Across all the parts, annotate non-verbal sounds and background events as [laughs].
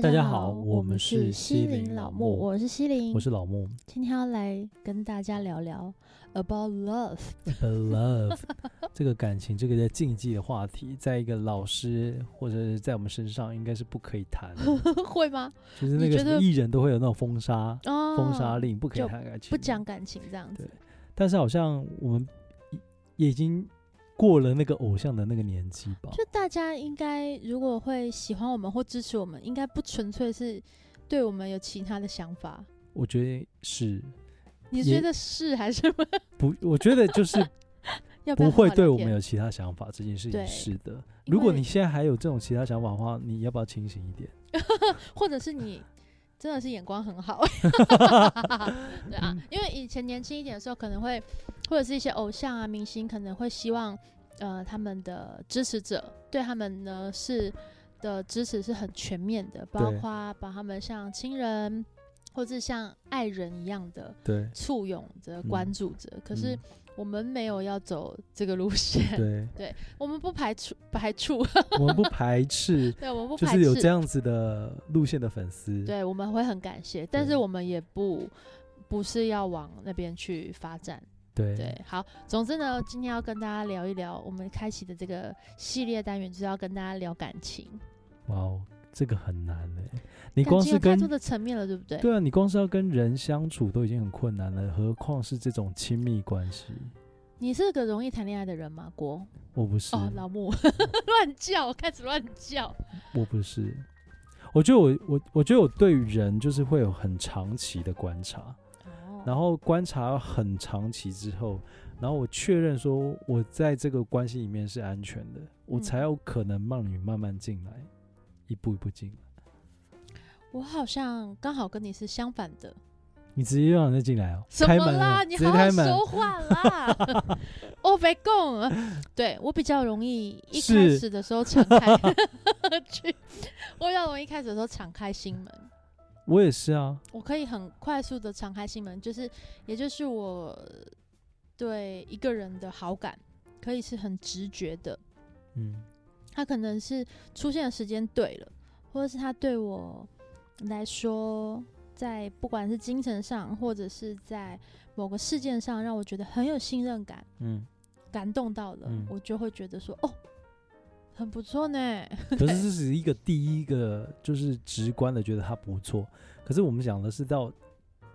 大家好，我们是西林老木，我是西林，我是老木。今天要来跟大家聊聊 about love，about love [laughs] [laughs] 这个感情，这个在禁忌的话题，在一个老师或者是在我们身上，应该是不可以谈的。[laughs] 会吗？就是那个艺人都会有那种封杀、封杀令，不可以谈感情，不讲感情这样子。对，但是好像我们也已经。过了那个偶像的那个年纪吧，就大家应该如果会喜欢我们或支持我们，应该不纯粹是对我们有其他的想法。我觉得是，你觉得是还是不？我觉得就是 [laughs] 不会对我们有其他想法，这件事情是的。如果你现在还有这种其他想法的话，你要不要清醒一点？[laughs] 或者是你真的是眼光很好？[laughs] 对啊，因为以前年轻一点的时候，可能会。或者是一些偶像啊、明星可能会希望，呃，他们的支持者对他们呢是的支持是很全面的，包括把他们像亲人或者像爱人一样的对。簇拥着、关注着。可是我们没有要走这个路 [laughs] 线，对，[laughs] 对我们不排除排除，我们不排斥，[laughs] 对，我们不排斥就是有这样子的路线的粉丝，对，我们会很感谢，但是我们也不不是要往那边去发展。对，对，好，总之呢，今天要跟大家聊一聊我们开启的这个系列单元，就是要跟大家聊感情。哇哦，这个很难哎，你光是跟太多的层面了，对不对？对啊，你光是要跟人相处都已经很困难了，何况是这种亲密关系？你是个容易谈恋爱的人吗？郭，我不是。哦，老木 [laughs] 乱叫，开始乱叫。我不是，我觉得我我我觉得我对人就是会有很长期的观察。然后观察很长期之后，然后我确认说我在这个关系里面是安全的，嗯、我才有可能让你慢慢进来，一步一步进来。我好像刚好跟你是相反的，你直接让人家进来哦？什么啦？你好好说话啦！[laughs] 我别讲，对我比较容易一开始的时候敞开 [laughs] 去，我比较容易一开始的时候敞开心门。我也是啊，我可以很快速的敞开心门，就是，也就是我对一个人的好感可以是很直觉的，嗯，他可能是出现的时间对了，或者是他对我来说，在不管是精神上或者是在某个事件上，让我觉得很有信任感，嗯，感动到了，嗯，我就会觉得说，哦。很不错呢，[laughs] 可是这是一个第一个，就是直观的觉得他不错。可是我们讲的是到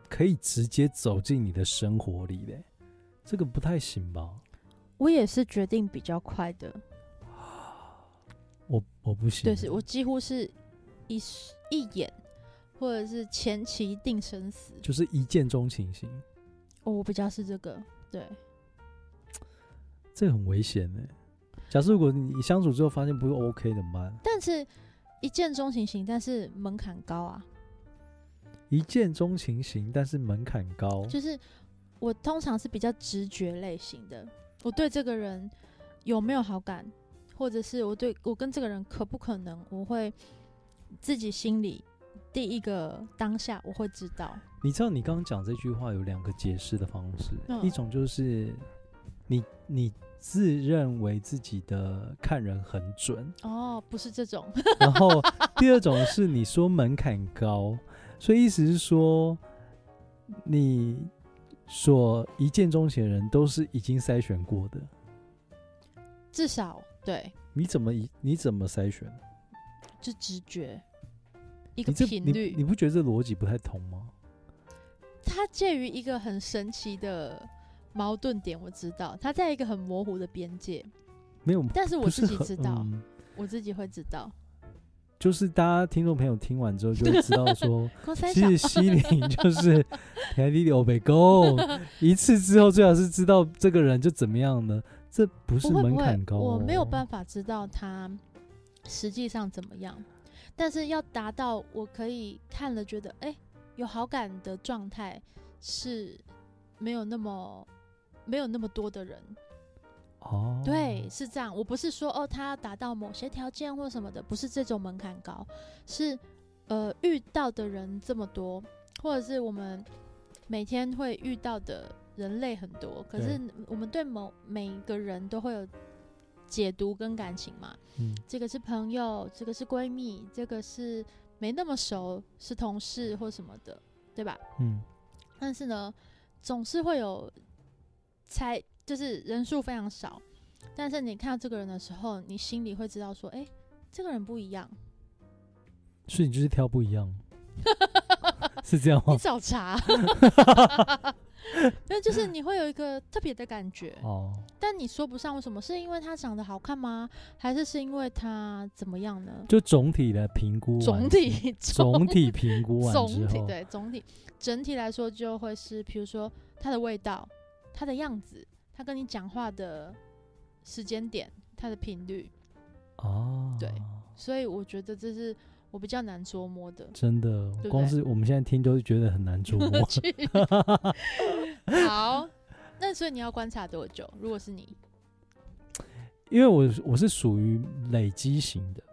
可以直接走进你的生活里的，这个不太行吧？我也是决定比较快的，我我不行，对，是我几乎是一一眼，或者是前期定生死，就是一见钟情型。哦，我比较是这个，对，这个很危险呢。假设如果你相处之后发现不是 OK 怎么办？但是一见钟情型，但是门槛高啊。一见钟情型，但是门槛高。就是我通常是比较直觉类型的，我对这个人有没有好感，或者是我对我跟这个人可不可能，我会自己心里第一个当下我会知道。你知道你刚刚讲这句话有两个解释的方式，嗯、一种就是你你。自认为自己的看人很准哦，不是这种。[laughs] 然后第二种是你说门槛高，所以意思是说，你所一见钟情的人都是已经筛选过的，至少对。你怎么你怎么筛选？就直觉，一个频率。你，你不觉得这逻辑不太通吗？它介于一个很神奇的。矛盾点我知道，他在一个很模糊的边界，没有，但是我自己知道，嗯、我自己会知道，就是大家听众朋友听完之后就会知道说，[laughs] 其实西林就是 [laughs] 天地欧北宫，[laughs] 一次之后最好是知道这个人就怎么样呢？这不是门槛高、哦，我没有办法知道他实际上怎么样，但是要达到我可以看了觉得哎、欸、有好感的状态是没有那么。没有那么多的人，哦，对，是这样。我不是说哦，他要达到某些条件或什么的，不是这种门槛高，是呃遇到的人这么多，或者是我们每天会遇到的人类很多，可是我们对某每一个人都会有解读跟感情嘛。嗯，这个是朋友，这个是闺蜜，这个是没那么熟，是同事或什么的，对吧？嗯。但是呢，总是会有才，就是人数非常少，但是你看到这个人的时候，你心里会知道说，哎、欸，这个人不一样。所以你就是挑不一样，[laughs] 是这样吗？你找茬。[laughs] 那就是你会有一个特别的感觉哦，但你说不上为什么，是因为他长得好看吗？还是是因为他怎么样呢？就总体的评估，总体总体评估完之后，总体对总体整体来说就会是，比如说他的味道、他的样子、他跟你讲话的时间点、他的频率哦，对，所以我觉得这是。我比较难捉摸的，真的，对对，光是我们现在听都是觉得很难捉摸。[laughs] 好，那所以你要观察多久？如果是你，因为我我是属于累积型的，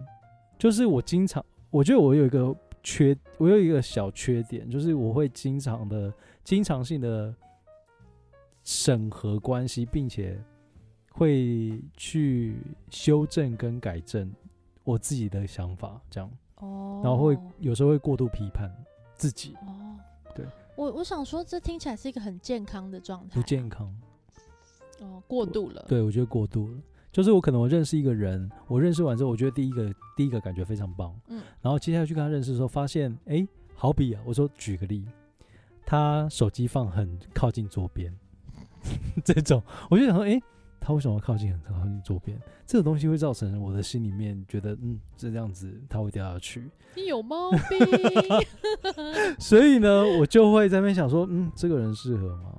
就是我经常，我觉得我有一个缺，我有一个小缺点，就是我会经常的、经常性的审核关系，并且会去修正跟改正我自己的想法，这样。哦，然后会有时候会过度批判自己。哦，对，我我想说，这听起来是一个很健康的状态。不健康。哦，过度了。对，我觉得过度了。就是我可能我认识一个人，我认识完之后，我觉得第一个第一个感觉非常棒。嗯。然后接下来去跟他认识的时候，发现，哎，好比啊，我说举个例，他手机放很靠近左边，[laughs] 这种，我就想说，哎。他为什么要靠近很靠近左边？这个东西会造成我的心里面觉得，嗯，这样子他会掉下去。你有毛病。[laughs] 所以呢，我就会在那边想说，嗯，这个人适合吗？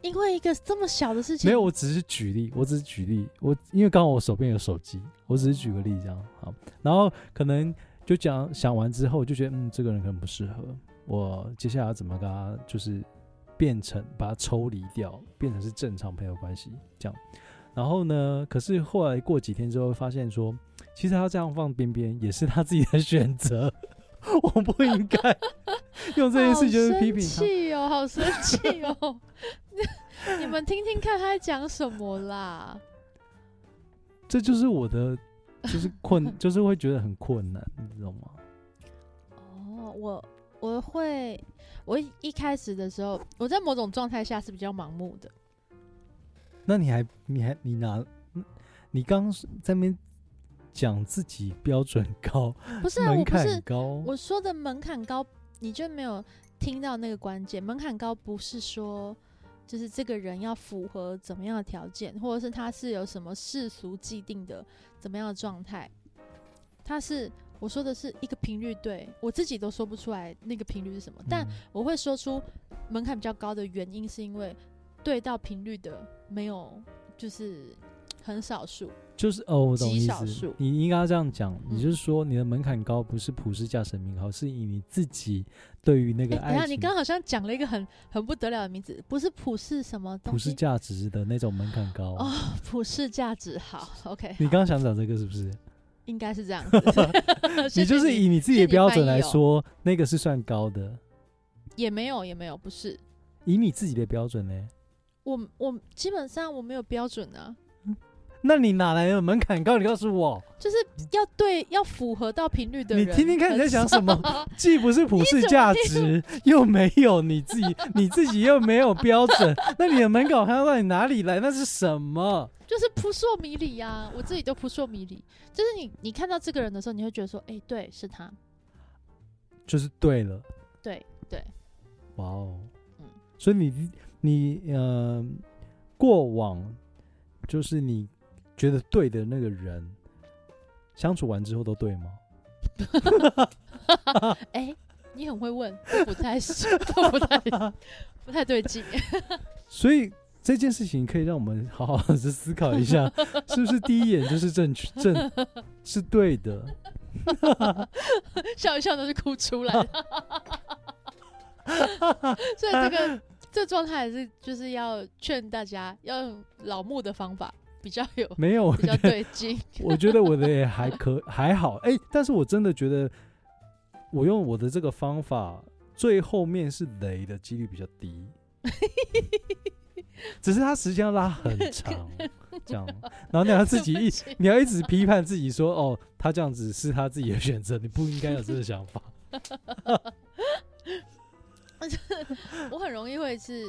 因为一个这么小的事情，没有，我只是举例，我只是举例，我因为刚好我手边有手机，我只是举个例这样。好，然后可能就讲想完之后，就觉得，嗯，这个人可能不适合我。接下来要怎么跟他就是。变成把它抽离掉，变成是正常朋友关系这样，然后呢？可是后来过几天之后，发现说，其实他这样放边边也是他自己的选择，[laughs] 我不应该用这件事就是批评他。生气哦，好生气哦！你们听听看他在讲什么啦？这就是我的，就是困，[laughs] 就是会觉得很困难，你知道吗？哦，我我会。我一开始的时候，我在某种状态下是比较盲目的。那你还，你还，你拿，你刚在那边讲自己标准高，不是啊，门槛高，我说的门槛高，你就没有听到那个关键。门槛高不是说，就是这个人要符合怎么样的条件，或者是他是有什么世俗既定的怎么样的状态，他是。我说的是一个频率，对我自己都说不出来那个频率是什么，嗯、但我会说出门槛比较高的原因，是因为对到频率的没有，就是很少数，就是哦，我懂意思。极少数，你应该要这样讲，你就是说你的门槛高，不是普世价值名号，是以你自己对于那个爱情。欸、你刚好像讲了一个很很不得了的名字，不是普世什么东西？普世价值的那种门槛高哦，普世价值好，OK。你刚刚想讲这个是不是？应该是这样子，[laughs] 你就是以你自己的标准来说，那个是算高的，也没有，也没有，不是以你自己的标准呢？我我基本上我没有标准啊。那你哪来的门槛高？你告诉我，就是要对，要符合到频率的人。你听听看你在想什么？既不是普世价值，又没有你自己，你自己又没有标准，那你的门槛还要到你哪里来？那是什么？就是扑朔迷离呀！我自己都扑朔迷离。就是你，你看到这个人的时候，你会觉得说：“哎、欸，对，是他。”就是对了。对对。哇哦。嗯。所以你你呃，过往就是你。觉得对的那个人，相处完之后都对吗？哎、欸，你很会问，不太是，[laughs] 不太不太对劲。[laughs] 所以这件事情可以让我们好好的思考一下，[laughs] 是不是第一眼就是正确正是对的？笑一笑都是哭出来。所以这个这状态还是就是要劝大家要用老木的方法。比较有没有比较对劲？[laughs] 我觉得我的也还可 [laughs] 还好哎、欸，但是我真的觉得我用我的这个方法，最后面是雷的几率比较低，只是它时间要拉很长。这样，[laughs] 然后你要自己一，你要一直批判自己说，哦，他这样子是他自己的选择，你不应该有这个想法。我很容易会是，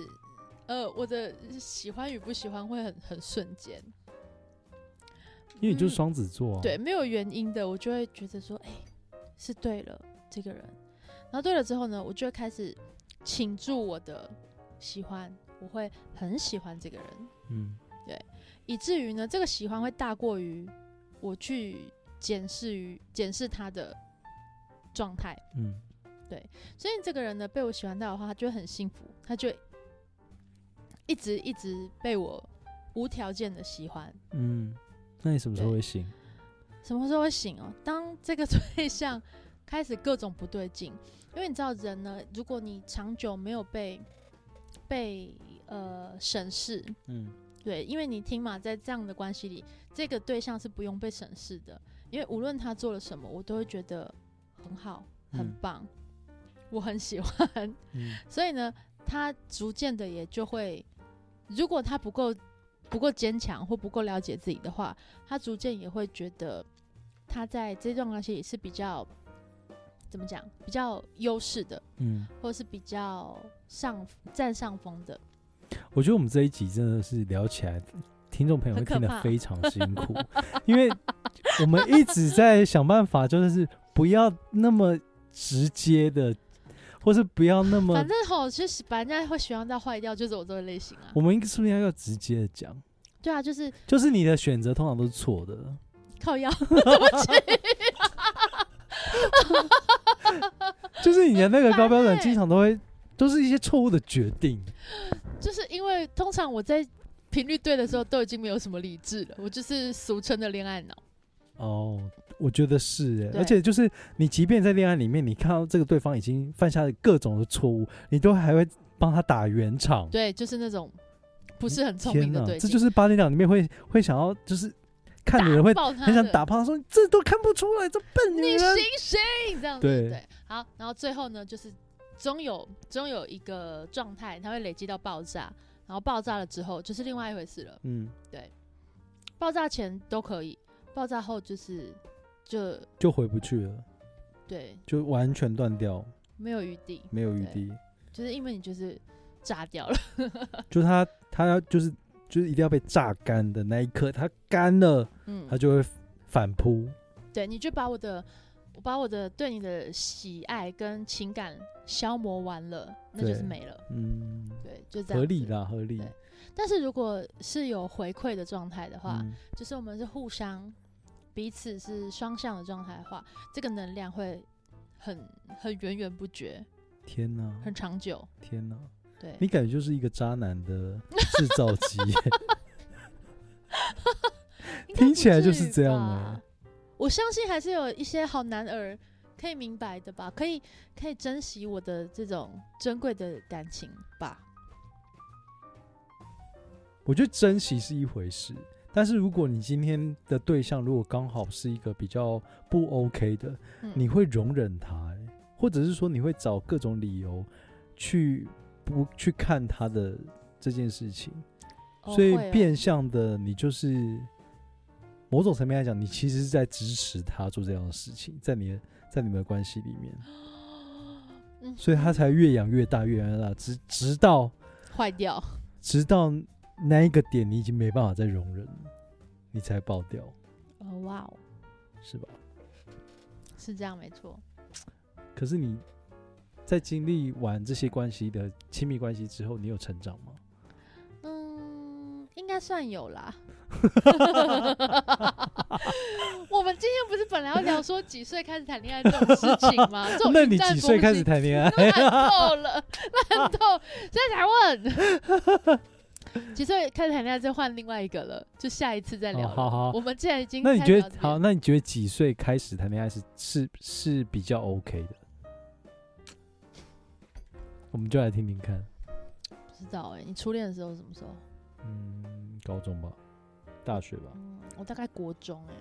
呃，我的喜欢与不喜欢会很很瞬间，因为你就是双子座啊，对，没有原因的，我就会觉得说，哎、欸，是对了，这个人，然后对了之后呢，我就会开始倾注我的喜欢，我会很喜欢这个人，嗯，对，以至于呢，这个喜欢会大过于我去检视于检视他的状态，嗯。对，所以这个人呢，被我喜欢到的话，他就会很幸福，他就一直一直被我无条件的喜欢。嗯，那你什么时候会醒？什么时候会醒哦？当这个对象开始各种不对劲，因为你知道人呢，如果你长久没有被被呃审视，嗯，对，因为你听嘛，在这样的关系里，这个对象是不用被审视的，因为无论他做了什么，我都会觉得很好，很棒。嗯我很喜欢，嗯、[laughs] 所以呢，他逐渐的也就会，如果他不够不够坚强或不够了解自己的话，他逐渐也会觉得他在这段关系也是比较怎么讲，比较优势的，嗯，或是比较上占上风的。我觉得我们这一集真的是聊起来，听众朋友会听得非常辛苦，[laughs] 因为我们一直在想办法，就是不要那么直接的。或是不要那么，反正好，其实把人家会喜欢到坏掉，就是我这个类型啊。我们是不是应该要直接的讲？对啊，就是就是你的选择通常都是错的。靠腰，对不起。[laughs] 就是你的那个高标准，经常都会都是一些错误的决定。就是因为通常我在频率对的时候，都已经没有什么理智了，我就是俗称的恋爱脑。哦。我觉得是，而且就是你，即便在恋爱里面，你看到这个对方已经犯下了各种的错误，你都还会帮他打圆场。对，就是那种不是很聪明的对。这就是八点档里面会会想要，就是看的人会很想打炮，他说这都看不出来，这笨女人，你醒醒这样子。对对，好，然后最后呢，就是终有终有一个状态，它会累积到爆炸，然后爆炸了之后就是另外一回事了。嗯，对，爆炸前都可以，爆炸后就是。就就回不去了，对，就完全断掉，没有余地，没有余地，就是因为你就是炸掉了，[laughs] 就他他要就是就是一定要被榨干的那一刻，他干了，嗯，他就会反扑，对，你就把我的我把我的对你的喜爱跟情感消磨完了，那就是没了，嗯，对，就这样，合理啦，合理。但是如果是有回馈的状态的话，嗯，就是我们是互相。彼此是双向的状态的话，这个能量会很很源源不绝。天哪，很长久。天哪，对，你感觉就是一个渣男的制造机 [laughs] [laughs] 听起来就是这样啊。我相信还是有一些好男儿可以明白的吧，可以可以珍惜我的这种珍贵的感情吧。我觉得珍惜是一回事。但是如果你今天的对象如果刚好是一个比较不 OK 的，嗯、你会容忍他、欸，或者是说你会找各种理由去不去看他的这件事情，哦、所以变相的你就是某种层面来讲，你其实是在支持他做这样的事情，在你的在你们的关系里面，[gasps] 嗯、所以他才越养越大，越养越大，直直到坏掉，直到。那一个点你已经没办法再容忍了，你才爆掉。哦，哇哦，是吧？是这样，没错。可是你在经历完这些关系的亲密关系之后，你有成长吗？嗯，应该算有啦。我们今天不是本来要聊说几岁开始谈恋爱这种事情吗？[laughs] 那你几岁开始谈恋爱？[laughs] 烂透了，烂透，现在才问。几岁开始谈恋爱就换另外一个了，就下一次再聊。好好，我们既然已经……那你觉得好？那你觉得几岁开始谈恋爱是是是比较 OK 的？我们就来听听看。不知道哎、欸，你初恋的时候是什么时候？嗯，高中吧，大学吧。嗯，我大概国中哎、欸。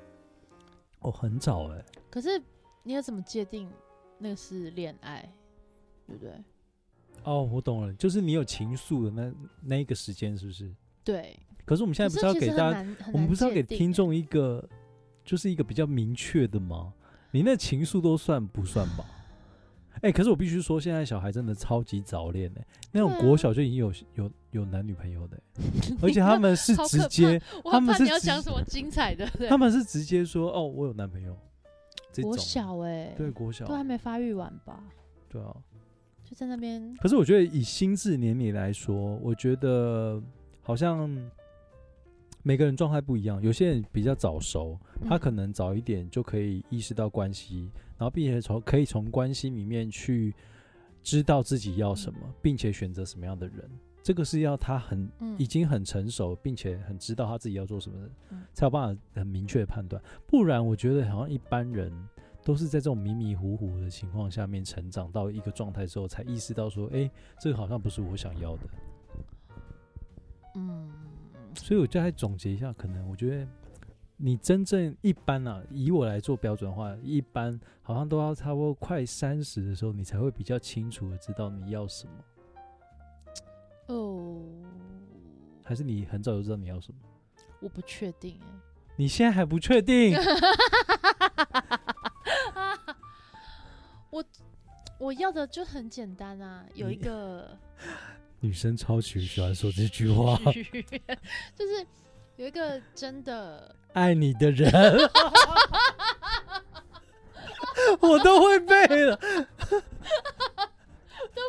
哦，很早哎、欸。可是你要怎么界定那个是恋爱？对不对？哦，我懂了，就是你有情愫的那那一个时间，是不是？对，可是我们现在不是要给大家，我们不是要给听众一个，欸、就是一个比较明确的吗？你那情愫都算不算吧？[sighs] 哎、欸，可是我必须说，现在小孩真的超级早恋哎，那种国小就已经有有有男女朋友的，[laughs] 而且他们是直接，他们是你要讲什么精彩的？[laughs] 他们是直接说哦，我有男朋友。国小哎、欸，对国小都还没发育完吧？对啊，就在那边。可是我觉得以心智年龄来说，我觉得好像每个人状态不一样。有些人比较早熟，他可能早一点就可以意识到关系，嗯、然后并且从可以从关系里面去知道自己要什么，嗯、并且选择什么样的人。这个是要他很、嗯、已经很成熟，并且很知道他自己要做什么才有办法很明确的判断。不然，我觉得好像一般人都是在这种迷迷糊糊的情况下面成长到一个状态之后，才意识到说：“哎，这个好像不是我想要的。”嗯，所以我就来总结一下，可能我觉得你真正一般啊，以我来做标准的话，一般好像都要差不多快三十的时候，你才会比较清楚的知道你要什么。哦，还是你很早就知道你要什么？我不确定哎。你现在还不确定？[laughs] 我要的就很简单啊，有一个 [laughs] 女生超级喜欢说这句话，就是有一个真的爱你的人，我都会背了。对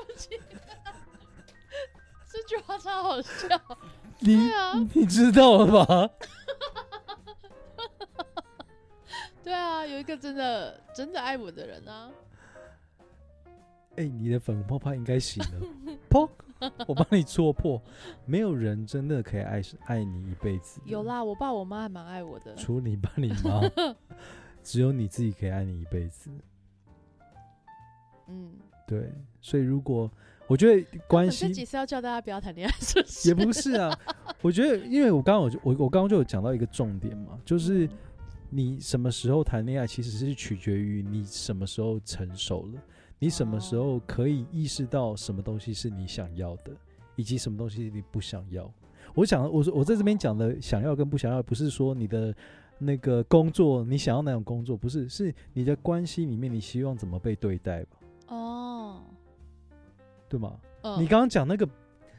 不起。这句话超好笑，你啊，你知道了吗？对啊，有一个真的真的爱我的人啊！哎、欸，你的粉红泡泡应该醒了，砰！我帮你戳破，没有人真的可以爱爱你一辈子。有啦，我爸我妈还蛮爱我的。除了你爸你妈，[laughs] 只有你自己可以爱你一辈子。嗯，对，所以如果。我觉得关系，这几次要叫大家不要谈恋爱，是不是？也不是啊。我觉得，因为我刚刚我我我刚刚就有讲到一个重点嘛，就是你什么时候谈恋爱，其实是取决于你什么时候成熟了，你什么时候可以意识到什么东西是你想要的，以及什么东西你不想要。我想，我我在这边讲的想要跟不想要，不是说你的那个工作你想要哪种工作，不是，是你的关系里面你希望怎么被对待吧？哦。对吗？嗯、你刚刚讲那个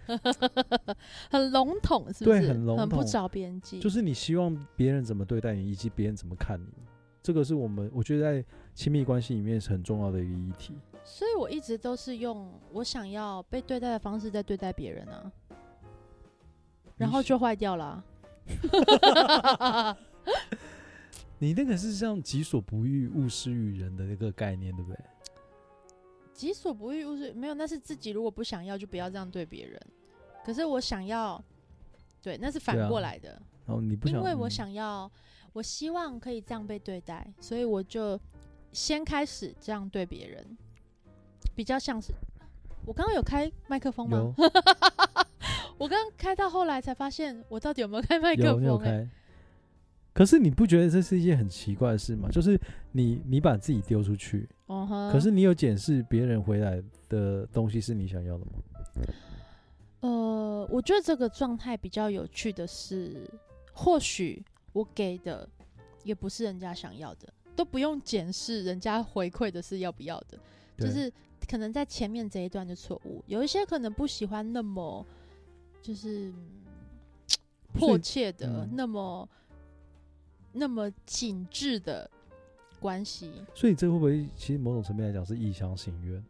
[laughs] 很笼统，是不是？对，很笼统，很不着边际。就是你希望别人怎么对待你，以及别人怎么看你，这个是我们我觉得在亲密关系里面是很重要的一个议题。所以我一直都是用我想要被对待的方式在对待别人啊，然后就坏掉了。[laughs] 你那个是像“己所不欲，勿施于人”的那个概念，对不对？己所不欲，勿施。没有，那是自己如果不想要，就不要这样对别人。可是我想要，对，那是反过来的。啊、然后你不想，因为我想要，嗯、我希望可以这样被对待，所以我就先开始这样对别人，比较像是我刚刚有开麦克风吗？[laughs] 我刚刚开到后来才发现，我到底有没有开麦克风、欸？有，有开。可是你不觉得这是一件很奇怪的事吗？就是你你把自己丢出去，uh huh. 可是你有检视别人回来的东西是你想要的吗？呃，我觉得这个状态比较有趣的是，或许我给的也不是人家想要的，都不用检视人家回馈的是要不要的，就是可能在前面这一段的错误，有一些可能不喜欢那么就是迫切的、嗯、那么。那么紧致的关系，所以这会不会其实某种层面来讲是一厢情愿？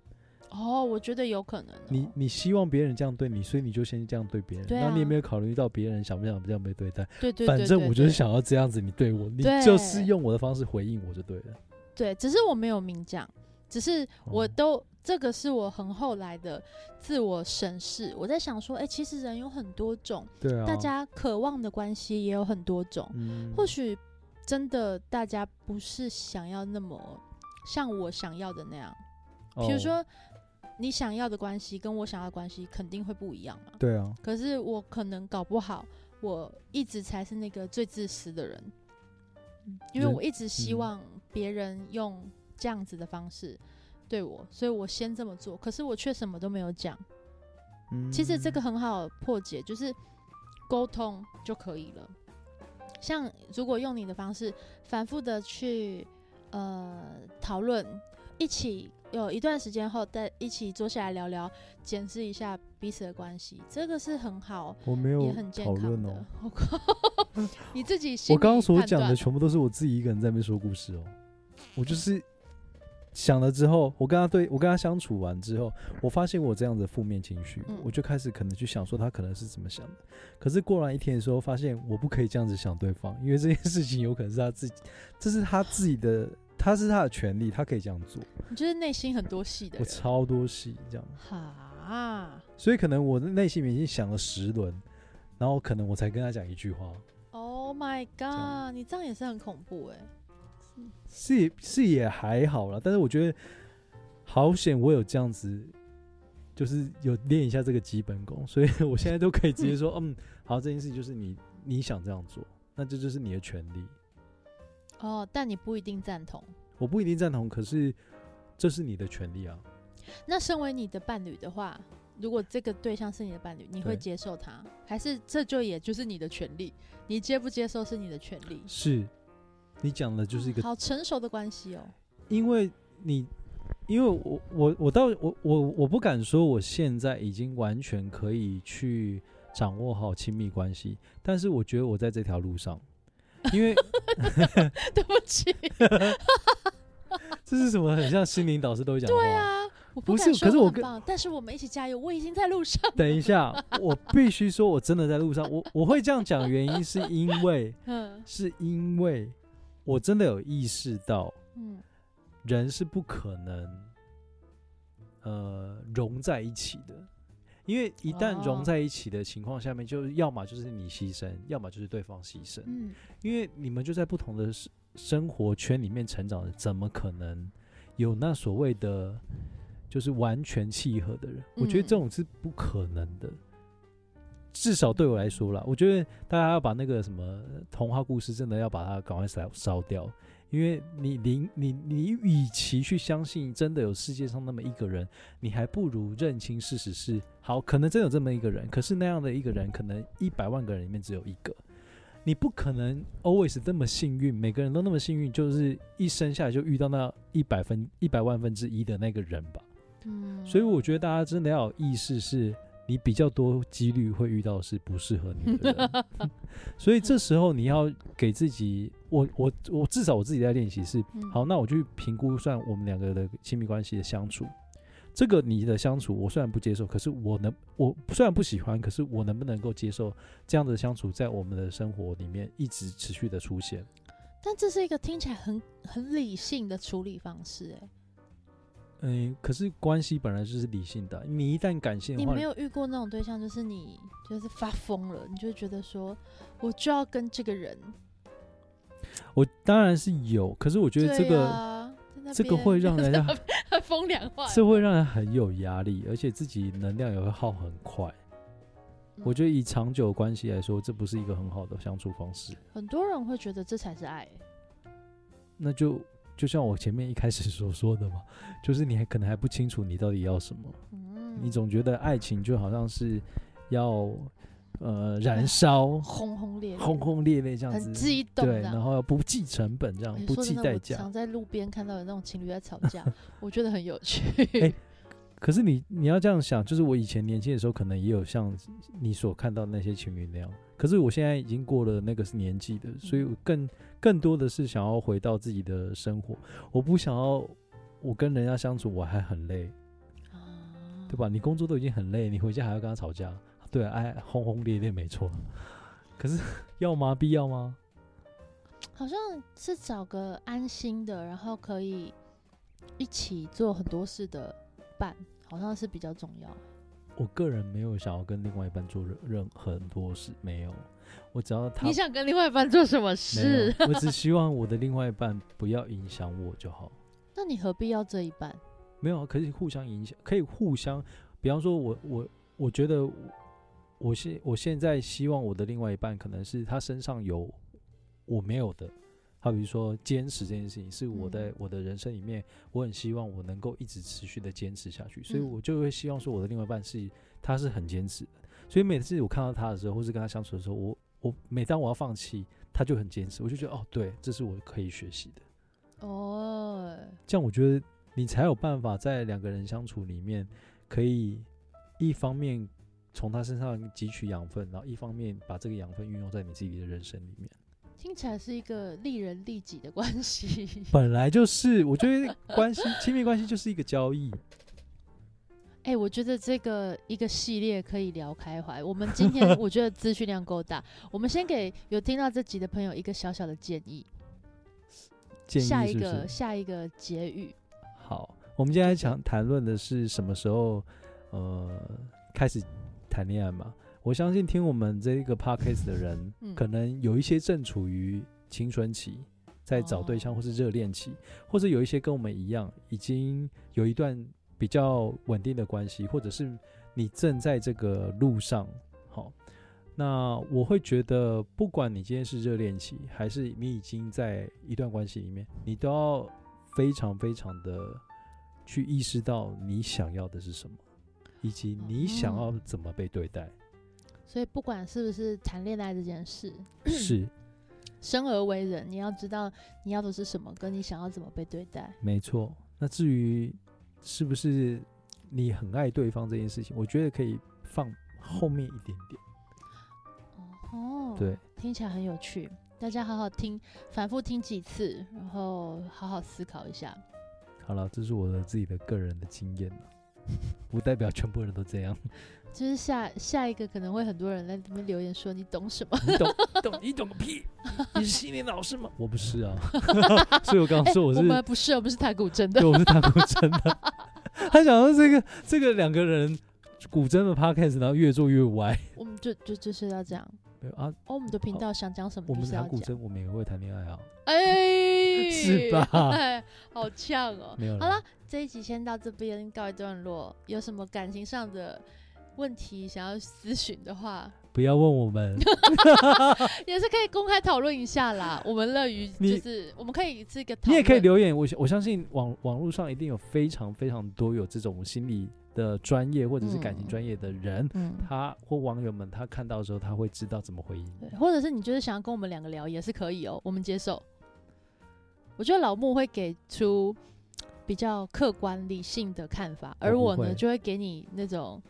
哦，我觉得有可能、哦。你你希望别人这样对你，所以你就先这样对别人。那、啊、你也没有考虑到别人想不想这样被对待？对对，对，对，对，反正我就是想要这样子，你对我，对你就是用我的方式回应我就对了。对，只是我没有明讲，只是我都、哦、这个是我很后来的自我审视。我在想说，哎、欸，其实人有很多种，对啊，大家渴望的关系也有很多种，嗯、或许。真的，大家不是想要那么像我想要的那样。比如说，你想要的关系跟我想要的关系肯定会不一样嘛。对啊。可是我可能搞不好，我一直才是那个最自私的人，因为我一直希望别人用这样子的方式对我，所以我先这么做。可是我却什么都没有讲。其实这个很好破解，就是沟通就可以了。像如果用你的方式反复的去呃讨论，一起有一段时间后再一起坐下来聊聊，检视一下彼此的关系，这个是很好，我没有也很健康的。[laughs] 你自己我刚刚所讲的全部都是我自己一个人在那边说故事哦，我就是。想了之后，我跟他对我跟他相处完之后，我发现我这样的负面情绪，嗯、我就开始可能去想说他可能是怎么想的。可是过完一天的时候，发现我不可以这样子想对方，因为这件事情有可能是他自己，这是他自己的，他是他的权利，他可以这样做。你就是内心很多戏的，我超多戏这样。哈，所以可能我的内心已经想了十轮，然后可能我才跟他讲一句话。Oh my god，你这样也是很恐怖哎、欸。是也是也还好啦，但是我觉得好险，我有这样子，就是有练一下这个基本功，所以我现在都可以直接说，[laughs] 嗯，好，这件事就是你你想这样做，那这就是你的权利。哦，但你不一定赞同。我不一定赞同，可是这是你的权利啊。那身为你的伴侣的话，如果这个对象是你的伴侣，你会接受他，还是这就也就是你的权利？你接不接受是你的权利。是。你讲的就是一个、嗯、好成熟的关系哦，因为你，因为我我我到我我我不敢说我现在已经完全可以去掌握好亲密关系，但是我觉得我在这条路上，因为 [laughs] 对不起，[laughs] 这是什么？很像心灵导师都会讲。对啊，我不，不是，可是我跟，但是我们一起加油，我已经在路上。等一下，我必须说，我真的在路上。我我会这样讲，原因是因为，[laughs] 嗯，是因为。我真的有意识到，嗯，人是不可能，呃，融在一起的，因为一旦融在一起的情况下面，就要么就是你牺牲，要么就是对方牺牲，嗯，因为你们就在不同的生生活圈里面成长的，怎么可能有那所谓的就是完全契合的人？我觉得这种是不可能的。至少对我来说啦，我觉得大家要把那个什么童话故事，真的要把它赶快烧烧掉，因为你你你你，与其去相信真的有世界上那么一个人，你还不如认清事实是，好，可能真有这么一个人，可是那样的一个人，可能一百万个人里面只有一个，你不可能 always 这么幸运，每个人都那么幸运，就是一生下来就遇到那一百分一百万分之一的那个人吧。嗯，所以我觉得大家真的要有意识是。你比较多几率会遇到是不适合你的人，[laughs] [laughs] 所以这时候你要给自己，我我我至少我自己在练习是，好，那我去评估算我们两个的亲密关系的相处，这个你的相处我虽然不接受，可是我能我虽然不喜欢，可是我能不能够接受这样的相处在我们的生活里面一直持续的出现？但这是一个听起来很很理性的处理方式，欸，嗯，可是关系本来就是理性的。你一旦感性的话，你没有遇过那种对象，就是你就是发疯了，你就觉得说，我就要跟这个人。我当然是有，可是我觉得这个、啊、这个会让 [laughs] 人家很风凉话，这会让人很有压力，而且自己能量也会耗很快。嗯、我觉得以长久关系来说，这不是一个很好的相处方式。很多人会觉得这才是爱，那就。就像我前面一开始所说的嘛，就是你还可能还不清楚你到底要什么，嗯、你总觉得爱情就好像是要呃燃烧，轰轰烈烈，轰轰烈烈这样子，很激动，对，然后要不计成本这样，不计代价。常在路边看到有那种情侣在吵架，[laughs] 我觉得很有趣。[laughs] 欸可是你你要这样想，就是我以前年轻的时候，可能也有像你所看到的那些情侣那样。可是我现在已经过了那个年纪的，所以我更更多的是想要回到自己的生活。我不想要我跟人家相处我还很累，对吧？你工作都已经很累，你回家还要跟他吵架，对，哎，轰轰烈烈没错。可是 [laughs] 要吗？必要吗？好像是找个安心的，然后可以一起做很多事的伴。好像是比较重要。我个人没有想要跟另外一半做任任何很多事，没有。我只要他，你想跟另外一半做什么事？我只 [laughs] 希望我的另外一半不要影响我就好。那你何必要这一半？没有，可以互相影响，可以互相。比方说我，我我我觉得，我现我现在希望我的另外一半，可能是他身上有我没有的。好比说，坚持这件事情是我在我的人生里面，我很希望我能够一直持续的坚持下去，所以我就会希望说，我的另外一半是他是很坚持的。所以每次我看到他的时候，或是跟他相处的时候，我我每当我要放弃，他就很坚持，我就觉得哦，对，这是我可以学习的。哦，这样我觉得你才有办法在两个人相处里面，可以一方面从他身上汲取养分，然后一方面把这个养分运用在你自己的人生里面。听起来是一个利人利己的关系。[laughs] 本来就是，我觉得关系亲密关系就是一个交易。哎、欸，我觉得这个一个系列可以聊开怀。我们今天我觉得资讯量够大，[laughs] 我们先给有听到这集的朋友一个小小的建议。建议是是下一个下一个结语。好，我们今天想谈论的是什么时候呃开始谈恋爱嘛？我相信听我们这个 podcast 的人，嗯、可能有一些正处于青春期，在找对象或是热恋期，哦、或者有一些跟我们一样已经有一段。比较稳定的关系，或者是你正在这个路上，好，那我会觉得，不管你今天是热恋期，还是你已经在一段关系里面，你都要非常非常的去意识到你想要的是什么，以及你想要怎么被对待。嗯、所以，不管是不是谈恋爱这件事，[clears throat] 是生而为人，你要知道你要的是什么，跟你想要怎么被对待。没错。那至于。是不是你很爱对方这件事情？我觉得可以放后面一点点。哦，对，听起来很有趣，大家好好听，反复听几次，然后好好思考一下。好了，这是我的自己的个人的经验，不代表全部人都这样。[laughs] 就是下下一个可能会很多人在那边留言说，你懂什么？你懂懂你懂个屁！你是心理老师吗？[laughs] 我不是啊，[laughs] 所以我刚刚说我是、欸、我们不是，我们是弹古筝的，对，我是弹古筝的。[laughs] 他想说这个这个两个人古筝的 podcast，然后越做越歪。我们就就就是要这样。对啊，哦，我们的频道想讲什么？我们弹古筝，我们也会谈恋爱啊。哎、欸，是吧？哎，好呛哦。没有。好了，这一集先到这边告一段落。有什么感情上的？问题想要咨询的话，不要问我们，[laughs] 也是可以公开讨论一下啦。我们乐于就是我们可以是一个讨，你也可以留言。我我相信网网络上一定有非常非常多有这种心理的专业或者是感情专业的人，嗯，他或网友们他看到的时候他会知道怎么回应。对，或者是你就是想要跟我们两个聊也是可以哦，我们接受。我觉得老木会给出比较客观理性的看法，而我呢就会给你那种。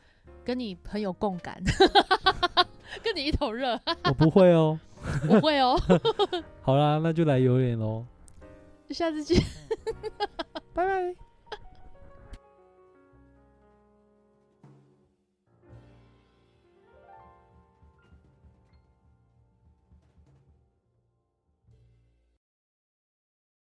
跟你很有共感，[laughs] 跟你一头热。我不会哦，[laughs] 我会哦。[laughs] 好啦，那就来游泳喽。下次见，拜拜。